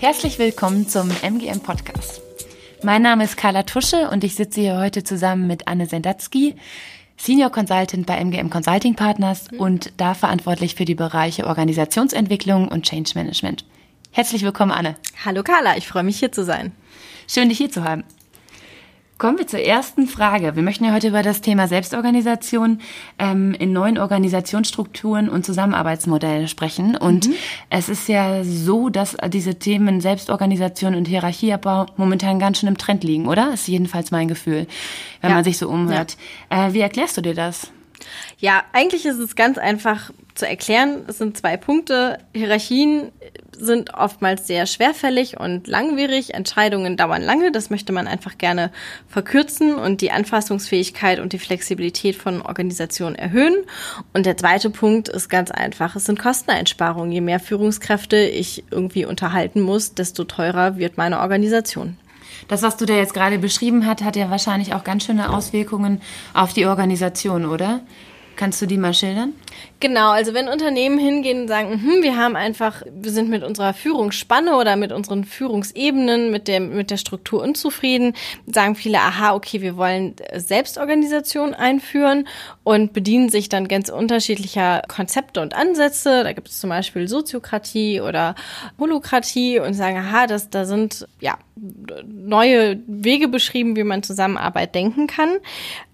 Herzlich willkommen zum MGM Podcast. Mein Name ist Carla Tusche und ich sitze hier heute zusammen mit Anne Sendatzky, Senior Consultant bei MGM Consulting Partners mhm. und da verantwortlich für die Bereiche Organisationsentwicklung und Change Management. Herzlich willkommen, Anne. Hallo Carla, ich freue mich hier zu sein. Schön, dich hier zu haben. Kommen wir zur ersten Frage. Wir möchten ja heute über das Thema Selbstorganisation ähm, in neuen Organisationsstrukturen und Zusammenarbeitsmodellen sprechen. Und mhm. es ist ja so, dass diese Themen Selbstorganisation und Hierarchieabbau momentan ganz schön im Trend liegen, oder? Ist jedenfalls mein Gefühl, wenn ja. man sich so umhört. Ja. Äh, wie erklärst du dir das? Ja, eigentlich ist es ganz einfach zu erklären. Es sind zwei Punkte. Hierarchien sind oftmals sehr schwerfällig und langwierig. Entscheidungen dauern lange. Das möchte man einfach gerne verkürzen und die Anfassungsfähigkeit und die Flexibilität von Organisationen erhöhen. Und der zweite Punkt ist ganz einfach. Es sind Kosteneinsparungen. Je mehr Führungskräfte ich irgendwie unterhalten muss, desto teurer wird meine Organisation. Das, was du da jetzt gerade beschrieben hast, hat ja wahrscheinlich auch ganz schöne Auswirkungen auf die Organisation, oder? Kannst du die mal schildern? Genau, also wenn Unternehmen hingehen und sagen, hm, wir haben einfach, wir sind mit unserer Führungsspanne oder mit unseren Führungsebenen, mit der, mit der Struktur unzufrieden, sagen viele, aha, okay, wir wollen Selbstorganisation einführen und bedienen sich dann ganz unterschiedlicher Konzepte und Ansätze. Da gibt es zum Beispiel Soziokratie oder Holokratie und sagen, aha, das, da sind ja neue Wege beschrieben, wie man Zusammenarbeit denken kann,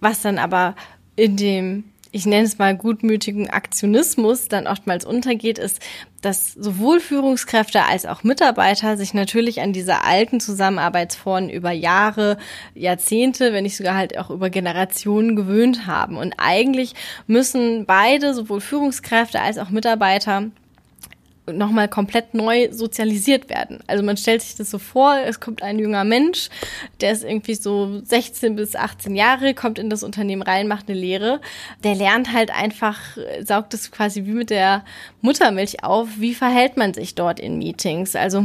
was dann aber in dem ich nenne es mal gutmütigen Aktionismus dann oftmals untergeht, ist, dass sowohl Führungskräfte als auch Mitarbeiter sich natürlich an diese alten Zusammenarbeitsformen über Jahre, Jahrzehnte, wenn nicht sogar halt auch über Generationen gewöhnt haben. Und eigentlich müssen beide, sowohl Führungskräfte als auch Mitarbeiter, nochmal komplett neu sozialisiert werden. Also man stellt sich das so vor, es kommt ein junger Mensch, der ist irgendwie so 16 bis 18 Jahre, kommt in das Unternehmen rein, macht eine Lehre. Der lernt halt einfach, saugt es quasi wie mit der Muttermilch auf, wie verhält man sich dort in Meetings? Also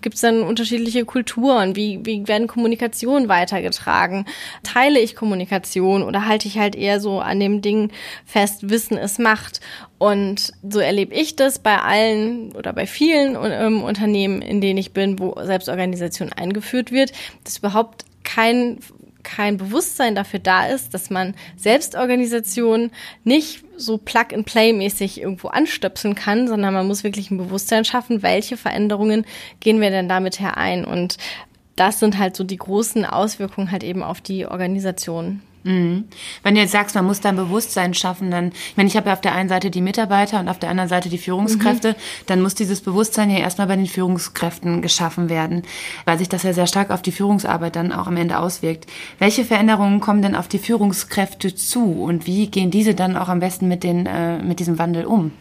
gibt es dann unterschiedliche Kulturen? Wie, wie werden Kommunikationen weitergetragen? Teile ich Kommunikation oder halte ich halt eher so an dem Ding fest, Wissen es macht? Und so erlebe ich das bei allen oder bei vielen ähm, Unternehmen, in denen ich bin, wo Selbstorganisation eingeführt wird, dass überhaupt kein kein Bewusstsein dafür da ist, dass man Selbstorganisation nicht so Plug-and-Play-mäßig irgendwo anstöpseln kann, sondern man muss wirklich ein Bewusstsein schaffen, welche Veränderungen gehen wir denn damit herein. Und das sind halt so die großen Auswirkungen halt eben auf die Organisation. Mhm. Wenn du jetzt sagst, man muss da ein Bewusstsein schaffen, dann, ich meine, ich habe ja auf der einen Seite die Mitarbeiter und auf der anderen Seite die Führungskräfte, mhm. dann muss dieses Bewusstsein ja erstmal bei den Führungskräften geschaffen werden, weil sich das ja sehr stark auf die Führungsarbeit dann auch am Ende auswirkt. Welche Veränderungen kommen denn auf die Führungskräfte zu und wie gehen diese dann auch am besten mit, den, äh, mit diesem Wandel um?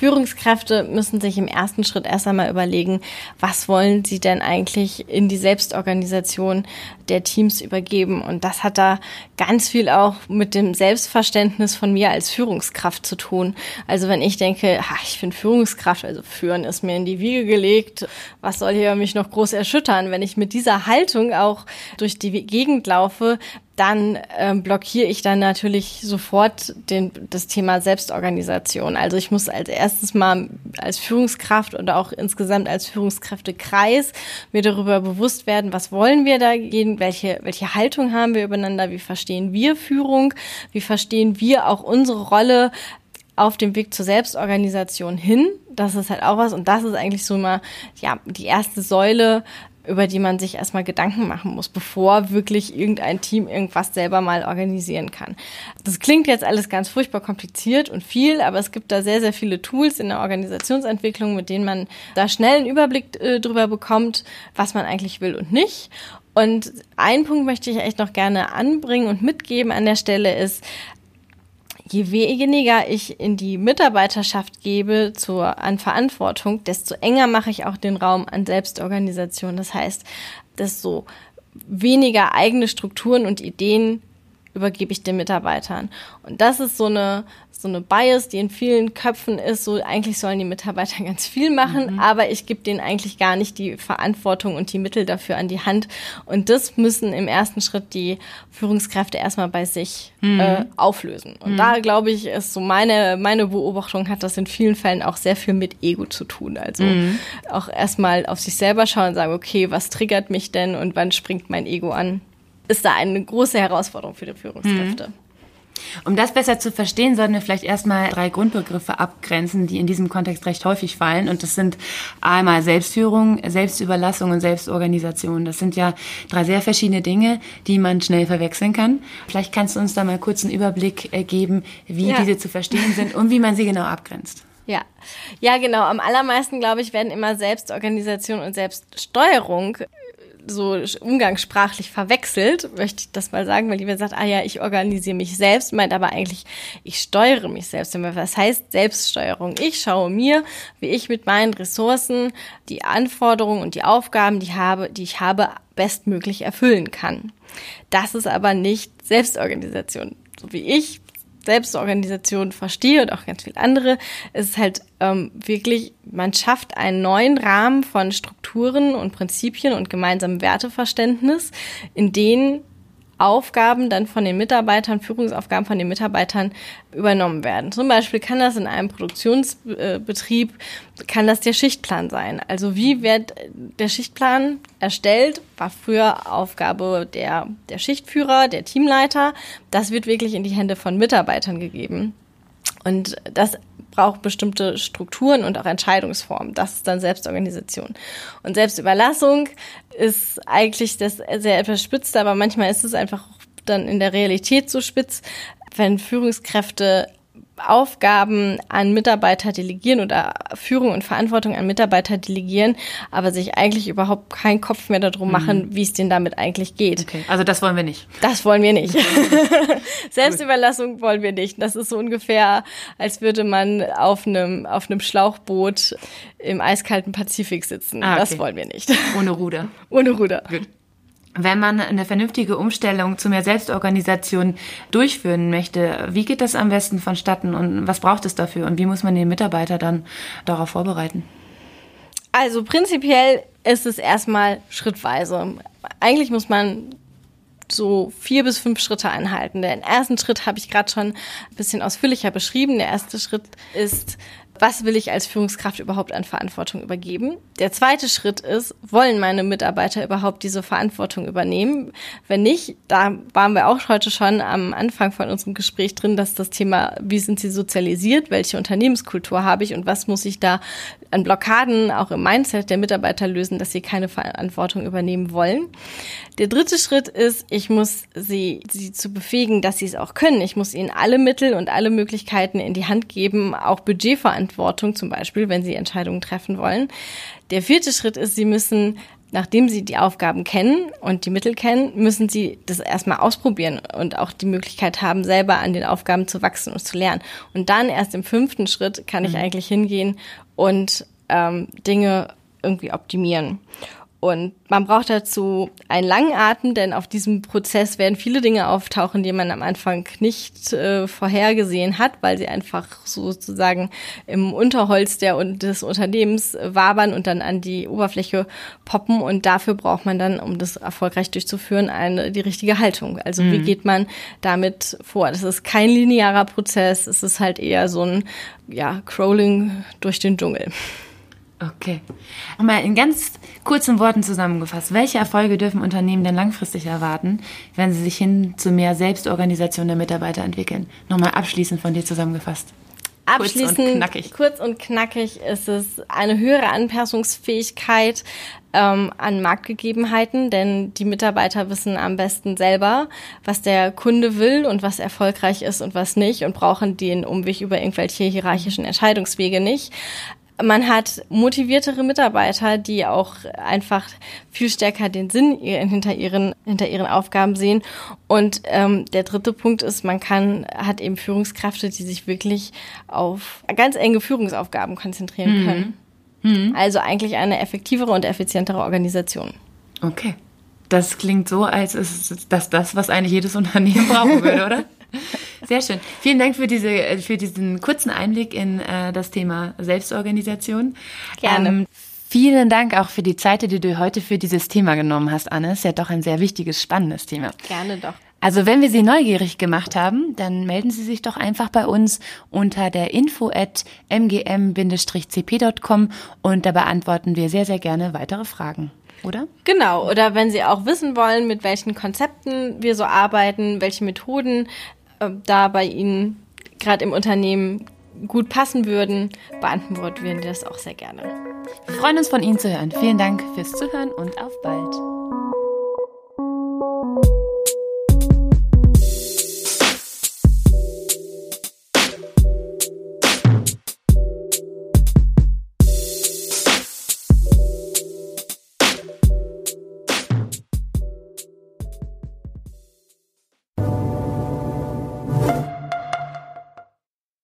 Führungskräfte müssen sich im ersten Schritt erst einmal überlegen, was wollen sie denn eigentlich in die Selbstorganisation der Teams übergeben. Und das hat da ganz viel auch mit dem Selbstverständnis von mir als Führungskraft zu tun. Also wenn ich denke, ach, ich bin Führungskraft, also führen ist mir in die Wiege gelegt, was soll hier mich noch groß erschüttern? Wenn ich mit dieser Haltung auch durch die Gegend laufe, dann ähm, blockiere ich dann natürlich sofort den, das Thema Selbstorganisation. Also ich muss als erstes mal als Führungskraft oder auch insgesamt als Führungskräftekreis mir darüber bewusst werden, was wollen wir da gehen, welche, welche Haltung haben wir übereinander, wie verstehen wir Führung, wie verstehen wir auch unsere Rolle auf dem Weg zur Selbstorganisation hin. Das ist halt auch was und das ist eigentlich so mal ja die erste Säule über die man sich erstmal Gedanken machen muss, bevor wirklich irgendein Team irgendwas selber mal organisieren kann. Das klingt jetzt alles ganz furchtbar kompliziert und viel, aber es gibt da sehr, sehr viele Tools in der Organisationsentwicklung, mit denen man da schnell einen Überblick äh, drüber bekommt, was man eigentlich will und nicht. Und einen Punkt möchte ich echt noch gerne anbringen und mitgeben an der Stelle ist, je weniger ich in die Mitarbeiterschaft gebe zur, an Verantwortung, desto enger mache ich auch den Raum an Selbstorganisation. Das heißt, desto weniger eigene Strukturen und Ideen übergebe ich den Mitarbeitern. Und das ist so eine, so eine Bias, die in vielen Köpfen ist, so eigentlich sollen die Mitarbeiter ganz viel machen, mhm. aber ich gebe denen eigentlich gar nicht die Verantwortung und die Mittel dafür an die Hand. Und das müssen im ersten Schritt die Führungskräfte erstmal bei sich mhm. äh, auflösen. Und mhm. da glaube ich, ist so meine, meine Beobachtung hat das in vielen Fällen auch sehr viel mit Ego zu tun. Also mhm. auch erstmal auf sich selber schauen und sagen, okay, was triggert mich denn und wann springt mein Ego an? Ist da eine große Herausforderung für die Führungskräfte. Mhm. Um das besser zu verstehen, sollten wir vielleicht erstmal drei Grundbegriffe abgrenzen, die in diesem Kontext recht häufig fallen. Und das sind einmal Selbstführung, Selbstüberlassung und Selbstorganisation. Das sind ja drei sehr verschiedene Dinge, die man schnell verwechseln kann. Vielleicht kannst du uns da mal kurz einen Überblick äh, geben, wie ja. diese zu verstehen sind und wie man sie genau abgrenzt. Ja, ja, genau. Am allermeisten, glaube ich, werden immer Selbstorganisation und Selbststeuerung so umgangssprachlich verwechselt, möchte ich das mal sagen, weil die sagt, ah ja, ich organisiere mich selbst, meint aber eigentlich, ich steuere mich selbst. Was heißt Selbststeuerung? Ich schaue mir, wie ich mit meinen Ressourcen die Anforderungen und die Aufgaben, die, habe, die ich habe, bestmöglich erfüllen kann. Das ist aber nicht Selbstorganisation. So wie ich Selbstorganisation verstehe und auch ganz viel andere, ist halt ähm, wirklich, man schafft einen neuen Rahmen von Strukturen und Prinzipien und gemeinsamem Werteverständnis, in denen Aufgaben dann von den Mitarbeitern, Führungsaufgaben von den Mitarbeitern übernommen werden. Zum Beispiel kann das in einem Produktionsbetrieb, kann das der Schichtplan sein. Also wie wird der Schichtplan erstellt, war früher Aufgabe der, der Schichtführer, der Teamleiter. Das wird wirklich in die Hände von Mitarbeitern gegeben. Und das braucht bestimmte Strukturen und auch Entscheidungsformen. Das ist dann Selbstorganisation. Und Selbstüberlassung ist eigentlich das sehr etwas spitz, aber manchmal ist es einfach dann in der Realität so spitz, wenn Führungskräfte Aufgaben an Mitarbeiter delegieren oder Führung und Verantwortung an Mitarbeiter delegieren, aber sich eigentlich überhaupt keinen Kopf mehr darum mhm. machen, wie es denen damit eigentlich geht. Okay. Also das wollen wir nicht. Das wollen wir nicht. Selbstüberlassung wollen wir nicht. Das ist so ungefähr, als würde man auf einem auf einem Schlauchboot im eiskalten Pazifik sitzen. Ah, okay. Das wollen wir nicht. Ohne Ruder. Ohne Ruder. Gut wenn man eine vernünftige Umstellung zu mehr Selbstorganisation durchführen möchte, wie geht das am besten vonstatten und was braucht es dafür und wie muss man den Mitarbeiter dann darauf vorbereiten? Also prinzipiell ist es erstmal schrittweise. Eigentlich muss man so vier bis fünf Schritte einhalten. Den ersten Schritt habe ich gerade schon ein bisschen ausführlicher beschrieben. Der erste Schritt ist was will ich als Führungskraft überhaupt an Verantwortung übergeben? Der zweite Schritt ist, wollen meine Mitarbeiter überhaupt diese Verantwortung übernehmen? Wenn nicht, da waren wir auch heute schon am Anfang von unserem Gespräch drin, dass das Thema, wie sind sie sozialisiert, welche Unternehmenskultur habe ich und was muss ich da an Blockaden auch im Mindset der Mitarbeiter lösen, dass sie keine Verantwortung übernehmen wollen. Der dritte Schritt ist, ich muss sie, sie zu befähigen, dass sie es auch können. Ich muss ihnen alle Mittel und alle Möglichkeiten in die Hand geben, auch Budgetverantwortung zum Beispiel, wenn sie Entscheidungen treffen wollen. Der vierte Schritt ist, sie müssen nachdem sie die Aufgaben kennen und die Mittel kennen, müssen sie das erstmal ausprobieren und auch die Möglichkeit haben, selber an den Aufgaben zu wachsen und zu lernen. Und dann erst im fünften Schritt kann ich mhm. eigentlich hingehen und ähm, Dinge irgendwie optimieren. Und man braucht dazu einen langen Atem, denn auf diesem Prozess werden viele Dinge auftauchen, die man am Anfang nicht äh, vorhergesehen hat, weil sie einfach sozusagen im Unterholz der, des Unternehmens wabern und dann an die Oberfläche poppen. Und dafür braucht man dann, um das erfolgreich durchzuführen, eine, die richtige Haltung. Also mhm. wie geht man damit vor? Das ist kein linearer Prozess, es ist halt eher so ein ja, Crawling durch den Dschungel. Okay. Nochmal in ganz kurzen Worten zusammengefasst. Welche Erfolge dürfen Unternehmen denn langfristig erwarten, wenn sie sich hin zu mehr Selbstorganisation der Mitarbeiter entwickeln? Nochmal abschließend von dir zusammengefasst. Abschließend, kurz und knackig, kurz und knackig ist es eine höhere Anpassungsfähigkeit ähm, an Marktgegebenheiten, denn die Mitarbeiter wissen am besten selber, was der Kunde will und was erfolgreich ist und was nicht und brauchen den Umweg über irgendwelche hierarchischen Entscheidungswege nicht. Man hat motiviertere Mitarbeiter, die auch einfach viel stärker den Sinn hinter ihren, hinter ihren Aufgaben sehen. Und ähm, der dritte Punkt ist, man kann, hat eben Führungskräfte, die sich wirklich auf ganz enge Führungsaufgaben konzentrieren mhm. können. Mhm. Also eigentlich eine effektivere und effizientere Organisation. Okay. Das klingt so, als ist das das, was eigentlich jedes Unternehmen brauchen würde, oder? Sehr schön. Vielen Dank für, diese, für diesen kurzen Einblick in äh, das Thema Selbstorganisation. Gerne. Ähm, vielen Dank auch für die Zeit, die du heute für dieses Thema genommen hast, Anne. Ist ja doch ein sehr wichtiges, spannendes Thema. Gerne doch. Also wenn wir Sie neugierig gemacht haben, dann melden Sie sich doch einfach bei uns unter der info at mgm-cp.com und da beantworten wir sehr, sehr gerne weitere Fragen oder? Genau, oder wenn Sie auch wissen wollen, mit welchen Konzepten wir so arbeiten, welche Methoden äh, da bei Ihnen gerade im Unternehmen gut passen würden, beantworten wir das auch sehr gerne. Wir freuen uns von Ihnen zu hören. Vielen Dank fürs Zuhören und auf bald.